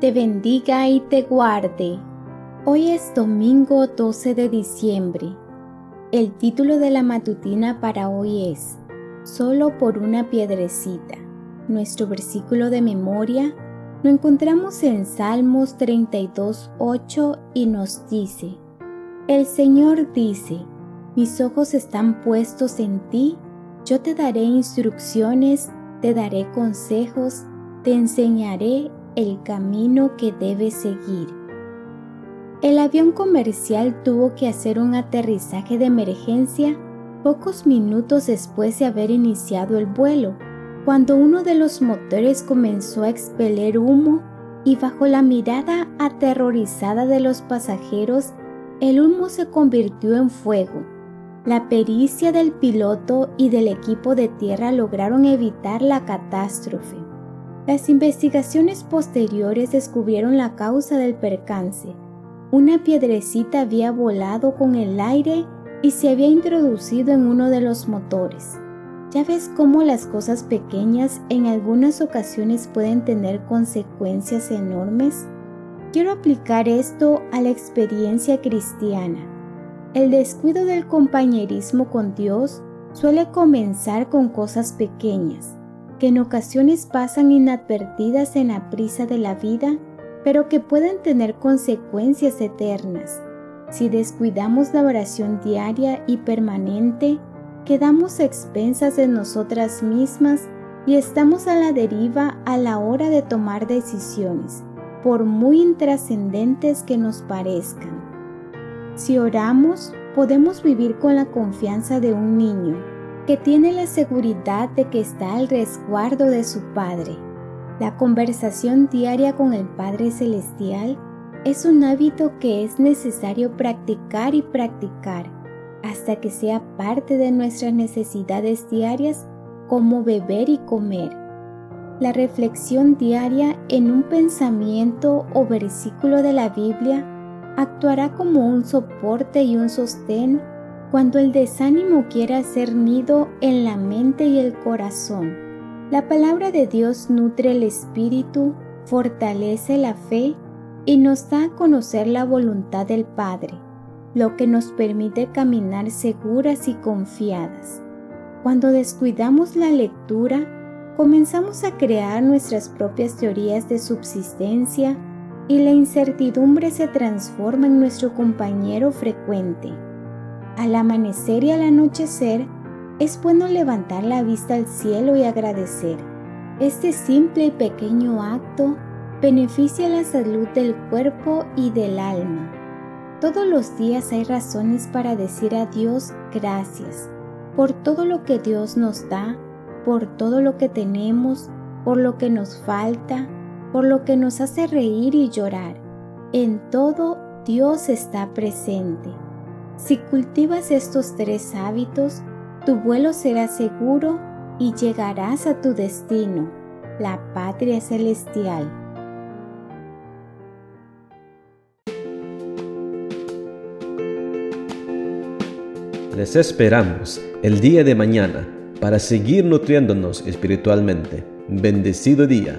te bendiga y te guarde. Hoy es domingo 12 de diciembre. El título de la matutina para hoy es Solo por una piedrecita. Nuestro versículo de memoria lo encontramos en Salmos 32, 8 y nos dice, El Señor dice, mis ojos están puestos en ti, yo te daré instrucciones, te daré consejos, te enseñaré el camino que debes seguir. El avión comercial tuvo que hacer un aterrizaje de emergencia pocos minutos después de haber iniciado el vuelo cuando uno de los motores comenzó a expeler humo y bajo la mirada aterrorizada de los pasajeros, el humo se convirtió en fuego. La pericia del piloto y del equipo de tierra lograron evitar la catástrofe. Las investigaciones posteriores descubrieron la causa del percance. Una piedrecita había volado con el aire y se había introducido en uno de los motores. ¿Ya ves cómo las cosas pequeñas en algunas ocasiones pueden tener consecuencias enormes? Quiero aplicar esto a la experiencia cristiana. El descuido del compañerismo con Dios suele comenzar con cosas pequeñas, que en ocasiones pasan inadvertidas en la prisa de la vida, pero que pueden tener consecuencias eternas. Si descuidamos la oración diaria y permanente, quedamos expensas de nosotras mismas y estamos a la deriva a la hora de tomar decisiones, por muy intrascendentes que nos parezcan. Si oramos, podemos vivir con la confianza de un niño que tiene la seguridad de que está al resguardo de su Padre. La conversación diaria con el Padre Celestial es un hábito que es necesario practicar y practicar hasta que sea parte de nuestras necesidades diarias como beber y comer. La reflexión diaria en un pensamiento o versículo de la Biblia actuará como un soporte y un sostén cuando el desánimo quiera ser nido en la mente y el corazón. La palabra de Dios nutre el espíritu, fortalece la fe y nos da a conocer la voluntad del Padre lo que nos permite caminar seguras y confiadas. Cuando descuidamos la lectura, comenzamos a crear nuestras propias teorías de subsistencia y la incertidumbre se transforma en nuestro compañero frecuente. Al amanecer y al anochecer, es bueno levantar la vista al cielo y agradecer. Este simple y pequeño acto beneficia la salud del cuerpo y del alma. Todos los días hay razones para decir a Dios gracias por todo lo que Dios nos da, por todo lo que tenemos, por lo que nos falta, por lo que nos hace reír y llorar. En todo Dios está presente. Si cultivas estos tres hábitos, tu vuelo será seguro y llegarás a tu destino, la patria celestial. Les esperamos el día de mañana para seguir nutriéndonos espiritualmente. Bendecido día.